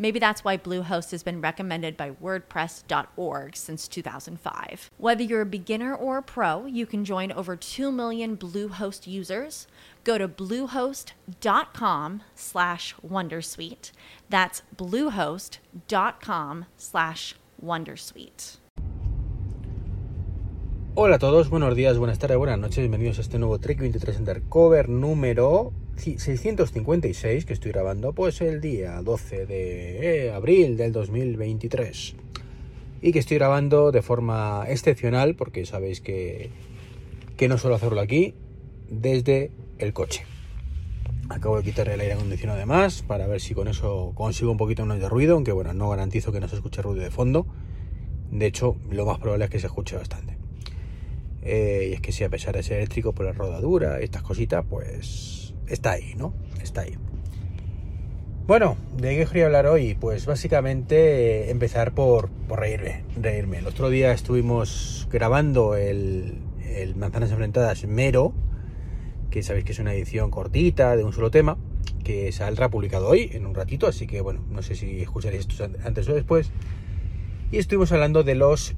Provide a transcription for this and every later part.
Maybe that's why Bluehost has been recommended by WordPress.org since 2005. Whether you're a beginner or a pro, you can join over 2 million Bluehost users. Go to bluehost.com slash Wondersuite. That's bluehost.com slash Wondersuite. Hola a todos, buenos días, buenas tardes, buenas noches, bienvenidos a este nuevo Trek 23 Undercover número 656 que estoy grabando pues el día 12 de abril del 2023 y que estoy grabando de forma excepcional porque sabéis que, que no suelo hacerlo aquí desde el coche. Acabo de quitar el aire acondicionado además para ver si con eso consigo un poquito menos de ruido, aunque bueno, no garantizo que no se escuche ruido de fondo. De hecho, lo más probable es que se escuche bastante. Eh, y es que si a pesar de ser eléctrico por la rodadura, estas cositas, pues está ahí, ¿no? Está ahí. Bueno, ¿de qué quería hablar hoy? Pues básicamente eh, empezar por, reírme, reírme. El otro día estuvimos grabando el, el Manzanas Enfrentadas Mero, que sabéis que es una edición cortita de un solo tema, que saldrá publicado hoy en un ratito, así que bueno, no sé si escucharéis esto antes o después. Y estuvimos hablando de los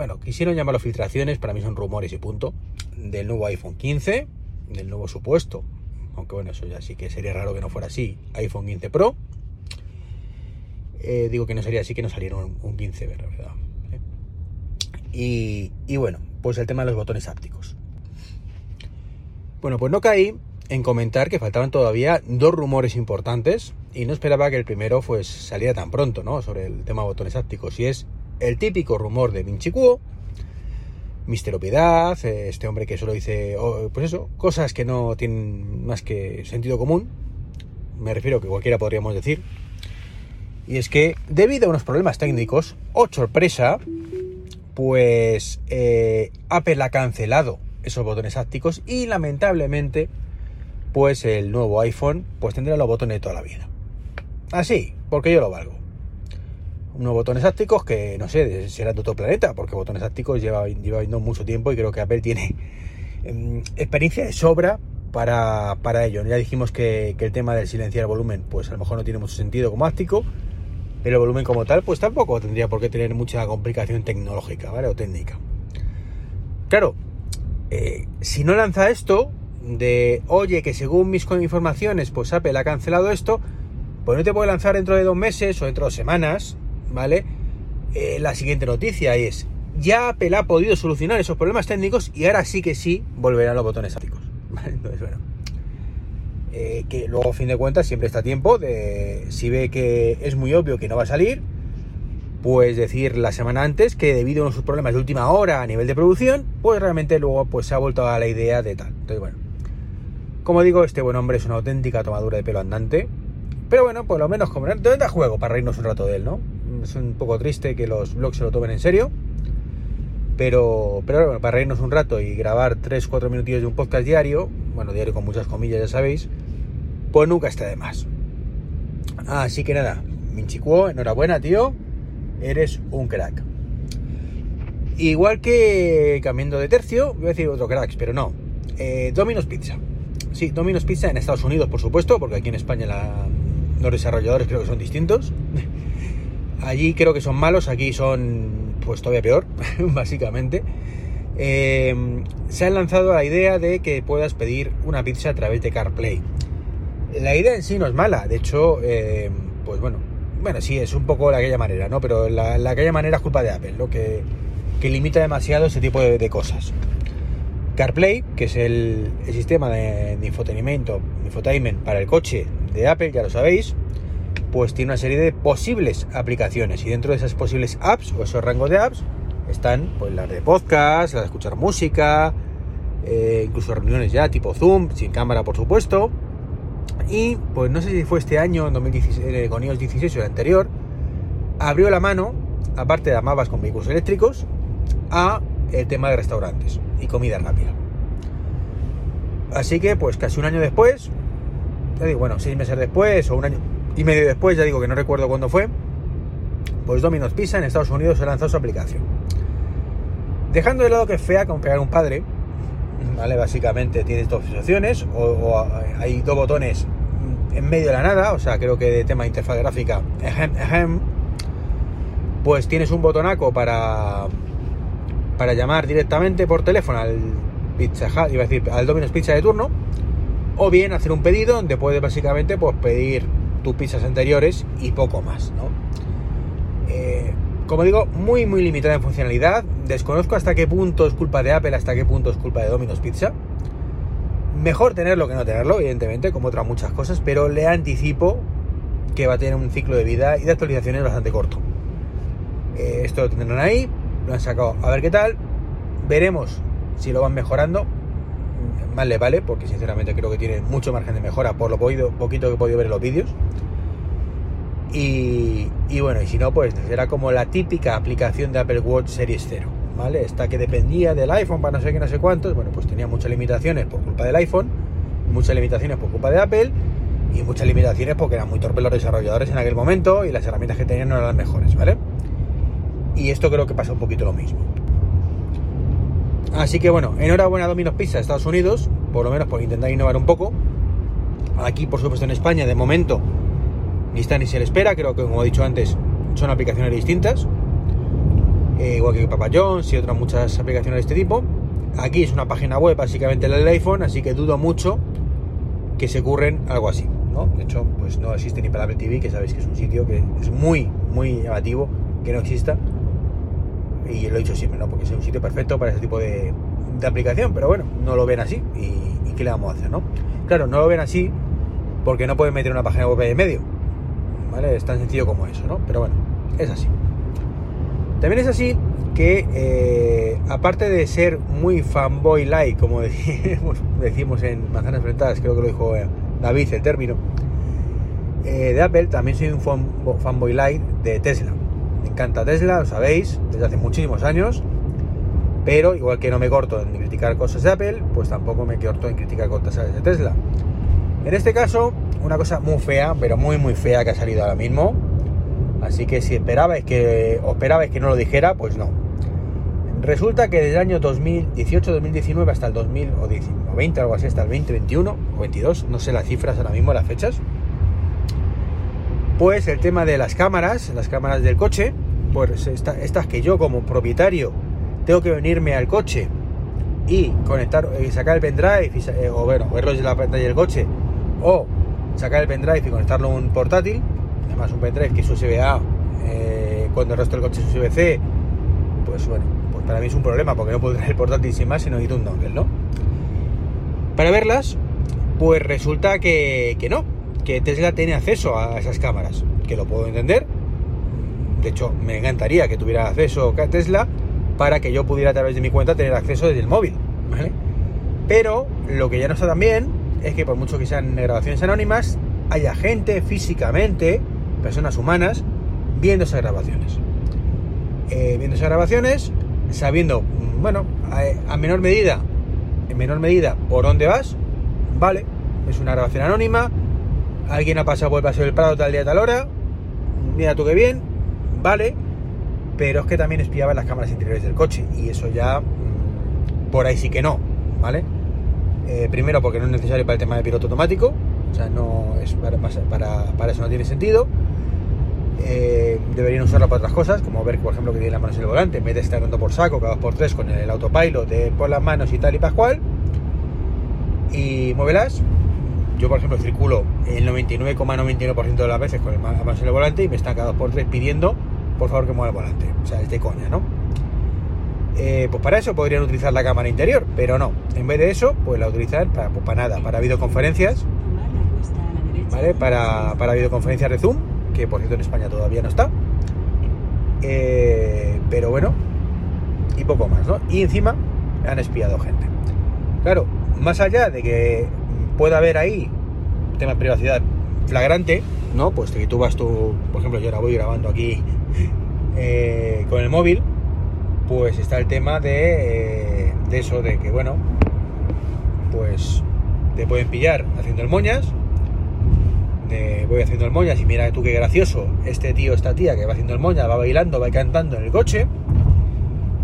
bueno, quisieron llamarlo filtraciones, para mí son rumores y punto, del nuevo iPhone 15, del nuevo supuesto, aunque bueno, eso ya sí que sería raro que no fuera así, iPhone 15 Pro. Eh, digo que no sería así que no saliera un, 15, ¿verdad? Y, y bueno, pues el tema de los botones ápticos. Bueno, pues no caí en comentar que faltaban todavía dos rumores importantes y no esperaba que el primero pues saliera tan pronto, ¿no? Sobre el tema de botones ápticos y es el típico rumor de Vinci Cuo, Mister Opiedad, este hombre que solo dice, oh, pues eso, cosas que no tienen más que sentido común, me refiero que cualquiera podríamos decir, y es que debido a unos problemas técnicos, o sorpresa, pues eh, Apple ha cancelado esos botones ápticos y lamentablemente, pues el nuevo iPhone pues tendrá los botones de toda la vida. Así, porque yo lo valgo unos botones ápticos que no sé, será de otro planeta, porque botones ápticos lleva, lleva viendo mucho tiempo y creo que Apple tiene em, experiencia de sobra para, para, ello. Ya dijimos que, el tema del silenciar volumen, pues a lo mejor no tiene mucho sentido como áptico, pero el volumen como tal, pues tampoco tendría por qué tener mucha complicación tecnológica, ¿vale? O técnica. Claro, eh, si no lanza esto, de oye, que según mis informaciones, pues Apple ha cancelado esto, pues no te puede lanzar dentro de dos meses o dentro de dos semanas, ¿vale? Eh, la siguiente noticia es, ya Apple ha podido solucionar esos problemas técnicos y ahora sí que sí volverán los botones ápticos. Entonces, bueno, eh, que luego a fin de cuentas siempre está a tiempo de, si ve que es muy obvio que no va a salir, pues decir la semana antes que debido a unos problemas de última hora a nivel de producción, pues realmente luego pues se ha vuelto a la idea de tal. Entonces, bueno, como digo, este buen hombre es una auténtica tomadura de pelo andante, pero bueno, por lo menos como da juego para reírnos un rato de él, ¿no? Es un poco triste que los blogs se lo tomen en serio. Pero, pero bueno, para reírnos un rato y grabar 3-4 minutillos de un podcast diario, bueno, diario con muchas comillas, ya sabéis, pues nunca está de más. Así que nada, Minchicuo, enhorabuena, tío. Eres un crack. Igual que cambiando de tercio, voy a decir otro cracks, pero no. Eh, Domino's Pizza. Sí, Domino's Pizza en Estados Unidos, por supuesto, porque aquí en España los desarrolladores creo que son distintos. Allí creo que son malos, aquí son pues todavía peor, básicamente. Eh, se han lanzado la idea de que puedas pedir una pizza a través de CarPlay. La idea en sí no es mala, de hecho, eh, pues bueno, bueno, sí, es un poco de aquella manera, ¿no? Pero la, la aquella manera es culpa de Apple, lo que, que, limita demasiado ese tipo de, cosas. CarPlay, que es el, sistema de, de infotenimiento, infotainment para el coche de Apple, ya lo sabéis, pues tiene una serie de posibles aplicaciones y dentro de esas posibles apps o esos rangos de apps están pues las de podcast, las de escuchar música, eh, incluso reuniones ya tipo Zoom, sin cámara por supuesto. Y pues no sé si fue este año, en 2016, eh, con iOS 16 o el anterior, abrió la mano, aparte de amabas con vehículos eléctricos, a el tema de restaurantes y comida rápida. Así que pues casi un año después, bueno, seis meses después o un año y medio después, ya digo que no recuerdo cuándo fue, pues Domino's Pizza en Estados Unidos ha lanzado su aplicación. Dejando de lado que es fea como pegar un padre, ¿vale? Básicamente tienes dos opciones, o, hay dos botones en medio de la nada, o sea, creo que de tema de interfaz gráfica, pues tienes un botonaco para, para llamar directamente por teléfono al Pizza iba a decir, al Domino's Pizza de turno, o bien hacer un pedido donde puedes básicamente pues, pedir tus pizzas anteriores y poco más, ¿no? Eh, como digo, muy muy limitada en funcionalidad. Desconozco hasta qué punto es culpa de Apple, hasta qué punto es culpa de Domino's Pizza. Mejor tenerlo que no tenerlo, evidentemente, como otras muchas cosas, pero le anticipo que va a tener un ciclo de vida y de actualizaciones bastante corto. Eh, esto lo tendrán ahí, lo han sacado a ver qué tal. Veremos si lo van mejorando. Más le vale, porque sinceramente creo que tiene mucho margen de mejora por lo poquito que he podido ver en los vídeos. Y, bueno, y si no, pues era como la típica aplicación de Apple Watch Series 0, ¿vale? Esta que dependía del iPhone para no sé qué, no sé cuántos, bueno, pues tenía muchas limitaciones por culpa del iPhone, muchas limitaciones por culpa de Apple y muchas limitaciones porque eran muy torpes los desarrolladores en aquel momento y las herramientas que tenían no eran las mejores, ¿vale? Y esto creo que pasa un poquito lo mismo. Así que bueno, enhorabuena a Domino's Pizza Estados Unidos, por lo menos por intentar innovar un poco. Aquí, por supuesto, en España, de momento, ni está ni se le espera, creo que como he dicho antes son aplicaciones distintas, eh, igual que Papa Jones y otras muchas aplicaciones de este tipo. Aquí es una página web básicamente la del iPhone, así que dudo mucho que se ocurren algo así. ¿no? De hecho, pues no existe ni para Apple TV, que sabéis que es un sitio que es muy, muy llamativo que no exista. Y lo he dicho siempre, ¿no? Porque es un sitio perfecto para ese tipo de, aplicación, pero bueno, no lo ven así. Y, ¿Y qué le vamos a hacer, no? Claro, no lo ven así porque no pueden meter una página web en medio ¿vale? Es tan sencillo como eso, ¿no? Pero bueno, es así. También es así que, eh, aparte de ser muy fanboy-like, como decimos, en Manzanas Enfrentadas, creo que lo dijo eh, David el término, eh, de Apple, también soy un fanboy-like de Tesla. Me encanta Tesla, lo sabéis, desde hace muchísimos años, pero igual que no me corto en criticar cosas de Apple, pues tampoco me corto en criticar cosas de Tesla. En este caso, una cosa muy fea, pero muy muy fea que ha salido ahora mismo. Así que si esperabais que, o esperabais que no lo dijera, pues no. Resulta que desde el año 2018-2019 hasta el 2020, algo así, hasta el 2021 o 22, no sé las cifras ahora mismo, las fechas, pues el tema de las cámaras, las cámaras del coche, pues estas que yo como propietario tengo que venirme al coche y conectar, y eh, sacar el pendrive, eh, o bueno, verlos en la pantalla del coche, o sacar el pendrive y conectarlo a un portátil, además un pendrive que es USB A, eh, cuando el resto del coche es USB C, pues bueno, pues para mí es un problema porque no puedo traer el portátil sin más si no necesito un dongle, ¿no? Para verlas, pues resulta que, que no, que Tesla tiene acceso a esas cámaras, que lo puedo entender. De hecho, me encantaría que tuviera acceso a Tesla para que yo pudiera a través de mi cuenta tener acceso desde el móvil, ¿vale? Pero lo que ya no está tan bien es que por mucho que sean grabaciones anónimas, haya gente físicamente, personas humanas, viendo esas grabaciones. Eh, viendo esas grabaciones, sabiendo, mm, bueno, a, menor medida, en menor medida, por dónde vas, vale, es una grabación anónima, alguien ha pasado por el paseo del Prado tal día, tal hora, mira tú qué bien, vale, pero es que también espiaban las cámaras interiores del coche, y eso ya, mm, por ahí sí que no, ¿vale? Eh, primero porque no es necesario para el tema de piloto automático, o sea, no es para, eso no tiene sentido. Eh, deberían usarlo para otras cosas, como ver, por ejemplo, que tiene las manos en el volante, en vez de por saco cada dos por tres con el autopilot de por las manos y tal y pascual. Y muévelas. Yo, por ejemplo, circulo el 99,99% de las veces con las manos en el volante y me están cada dos por tres pidiendo, por favor, que mueva el volante. O sea, es de coña, ¿no? Eh, pues para eso podrían utilizar la cámara interior, pero no. En vez de eso, pues la utilizan para, pues para nada, para videoconferencias, ¿vale? Para, para videoconferencias de Zoom, que por cierto en España todavía no está. Eh, pero bueno, y poco más, ¿no? Y encima han espiado gente. Claro, más allá de que pueda haber ahí tema de privacidad flagrante, ¿no? Pues que tú vas tú, por ejemplo, yo ahora voy grabando aquí eh, con el móvil, pues está el tema de, eh, de eso, de que, bueno, pues te pueden pillar haciendo el moñas, de voy haciendo el moñas y mira tú qué gracioso, este tío, esta tía que va haciendo el moñas, va bailando, va cantando en el coche,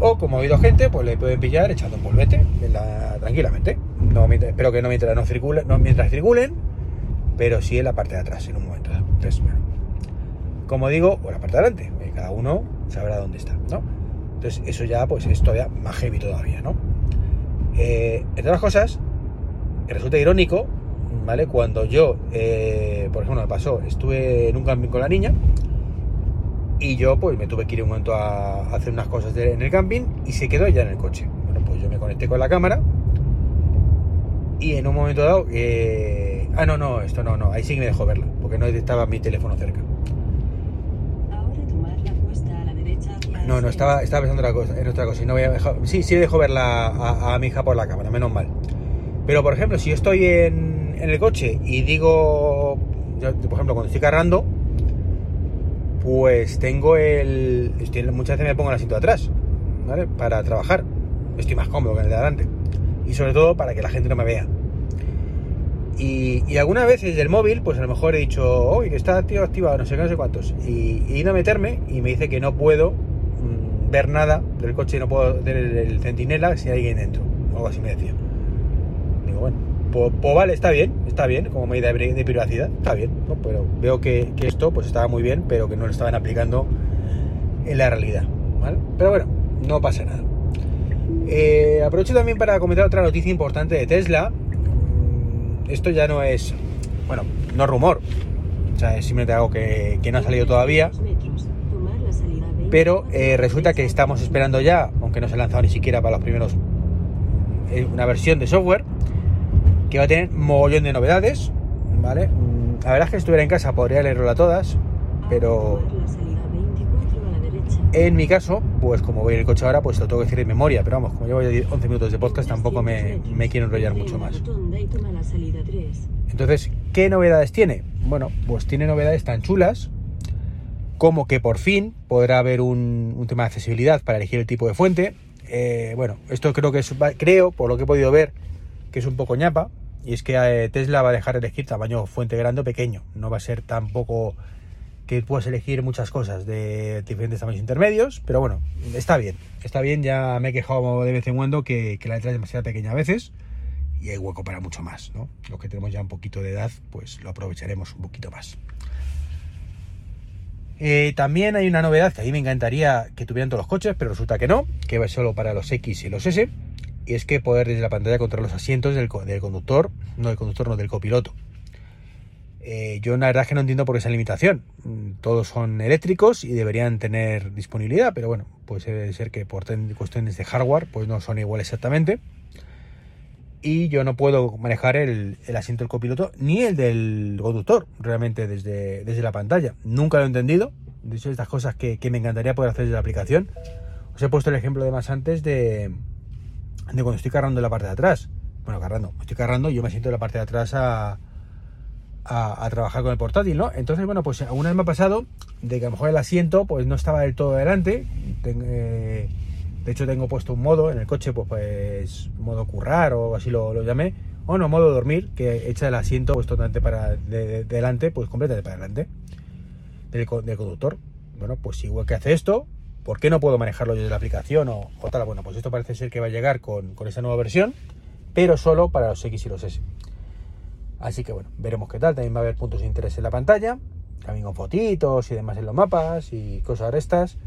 o como ha habido gente, pues le pueden pillar echando un polvete tranquilamente. No, espero que no mientras no circulen, no mientras circulen, pero sí en la parte de atrás en un momento Entonces, como digo, o la parte de adelante, eh, cada uno sabrá dónde está, ¿no? Entonces, eso ya pues es todavía más heavy todavía, ¿no? Eh, entre otras cosas, resulta irónico, ¿vale? Cuando yo, eh, por ejemplo, me pasó, estuve en un camping con la niña y yo pues me tuve que ir un momento a hacer unas cosas en el camping y se quedó ya en el coche. Bueno, pues yo me conecté con la cámara y en un momento dado... Eh, ah, no, no, esto no, no, ahí sí que me dejó verla, porque no estaba mi teléfono cerca. No, no, estaba, estaba pensando otra cosa, en otra cosa. Y no voy a dejar, sí, sí dejo verla a, mi hija por la cámara, menos mal. Pero, por ejemplo, si yo estoy en, en el coche y digo, por ejemplo, cuando estoy cargando, pues tengo el... muchas veces me pongo el asiento de atrás, ¿vale? Para trabajar. Estoy más cómodo que en el de adelante. Y sobre todo para que la gente no me vea. Y, y algunas veces del móvil, pues a lo mejor he dicho, oye, que está tío activado, no sé qué, no sé cuántos. Y, he ido a meterme y me dice que no puedo mm, ver nada del coche, no puedo ver el, centinela si hay alguien dentro. O algo así me decía. Digo, bueno, pues, vale, está bien, está bien, como medida de, privacidad, está bien. Pero veo que, esto pues estaba muy bien, pero que no lo estaban aplicando en la realidad. ¿vale? Pero bueno, no pasa nada. Eh, aprovecho también para comentar otra noticia importante de Tesla esto ya no es, bueno, no es rumor, o sea, es simplemente algo que, no ha salido todavía. Pero eh, resulta que estamos esperando ya, aunque no se ha lanzado ni siquiera para los primeros, eh, una versión de software que va a tener mogollón de novedades, ¿vale? Mm, la verdad es que si estuviera en casa podría leerlo a todas, pero en mi caso, pues como voy en el coche ahora, pues lo tengo que decir de memoria, pero vamos, como llevo ya 11 minutos de podcast, tampoco me, me quiero enrollar mucho más. Entonces, ¿qué novedades tiene? Bueno, pues tiene novedades tan chulas como que por fin podrá haber un, tema de accesibilidad para elegir el tipo de fuente. Eh, bueno, esto creo que es, creo, por lo que he podido ver, que es un poco ñapa, y es que eh, Tesla va a dejar elegir tamaño fuente grande o pequeño, no va a ser tampoco que puedes elegir muchas cosas de diferentes tamaños intermedios, pero bueno, está bien, está bien, ya me he quejado de vez en cuando que, la letra es demasiado pequeña a veces y hay hueco para mucho más, ¿no? Los que tenemos ya un poquito de edad, pues lo aprovecharemos un poquito más. Eh, también hay una novedad que a mí me encantaría que tuvieran todos los coches, pero resulta que no, que va solo para los X y los S, y es que poder desde la pantalla controlar los asientos del, del conductor, no del conductor, no del copiloto. Eh, yo la verdad es que no entiendo por esa limitación. Mm, todos son eléctricos y deberían tener disponibilidad, pero bueno, puede ser que por cuestiones de hardware pues no son igual exactamente. Y yo no puedo manejar el, asiento del copiloto ni el del conductor realmente desde, desde la pantalla. Nunca lo he entendido. De hecho, estas cosas que, me encantaría poder hacer desde la aplicación. Os he puesto el ejemplo de más antes de, de cuando estoy cargando la parte de atrás. Bueno, cargando, estoy cargando, yo me siento en la parte de atrás a, a, trabajar con el portátil, ¿no? Entonces, bueno, pues alguna vez me ha pasado de que a lo mejor el asiento pues no estaba del todo adelante. Eh, de hecho, tengo puesto un modo en el coche, pues, pues modo currar o así lo, llamé. O no, modo dormir, que echa el asiento pues totalmente para delante, pues completamente para adelante del, conductor. Bueno, pues igual que hace esto, ¿por qué no puedo manejarlo desde la aplicación o, o, tal? Bueno, pues esto parece ser que va a llegar con, con esa nueva versión, pero solo para los X y los S. Así que bueno, veremos qué tal. También va a haber puntos de interés en la pantalla, también con fotitos y demás en los mapas y cosas de estas.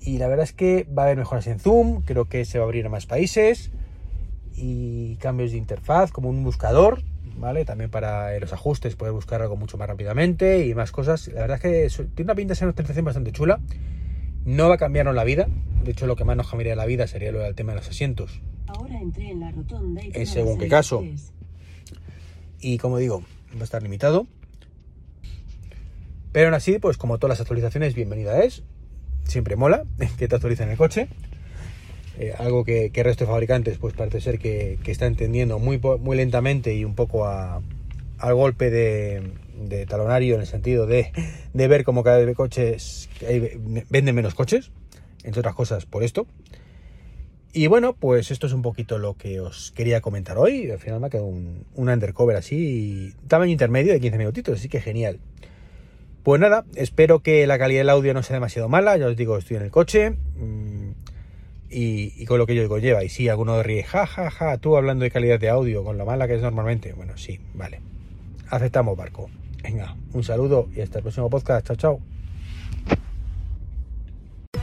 Y la verdad es que va a haber mejoras en Zoom, creo que se va a abrir a más países y cambios de interfaz como un buscador, ¿vale? También para los ajustes poder buscar algo mucho más rápidamente y más cosas. La verdad es que tiene una pinta de ser una actualización bastante chula. No va a cambiarnos la vida. De hecho, lo que más nos cambiaría la vida sería lo del tema de los asientos. Ahora entré en la rotonda y en según qué caso y como digo, va a estar limitado. Pero aún así, pues como todas las actualizaciones, bienvenida es. Siempre mola que te actualicen el coche. Eh, algo que, el resto de fabricantes pues parece ser que, que está entendiendo muy, muy lentamente y un poco a, al golpe de, de, talonario en el sentido de, de ver cómo cada vez coches venden menos coches, entre otras cosas por esto. Y bueno, pues esto es un poquito lo que os quería comentar hoy. Al final me ha quedado un, un undercover así, tamaño intermedio de 15 minutitos, así que genial. Pues nada, espero que la calidad del audio no sea demasiado mala. Ya os digo, estoy en el coche. Mmm, y, con lo que yo conlleva. Y sí, alguno ríe, ja, ja, ja, tú hablando de calidad de audio, con lo mala que es normalmente. Bueno, sí, vale. Aceptamos barco. Venga, un saludo y hasta el próximo podcast. Chao, chao.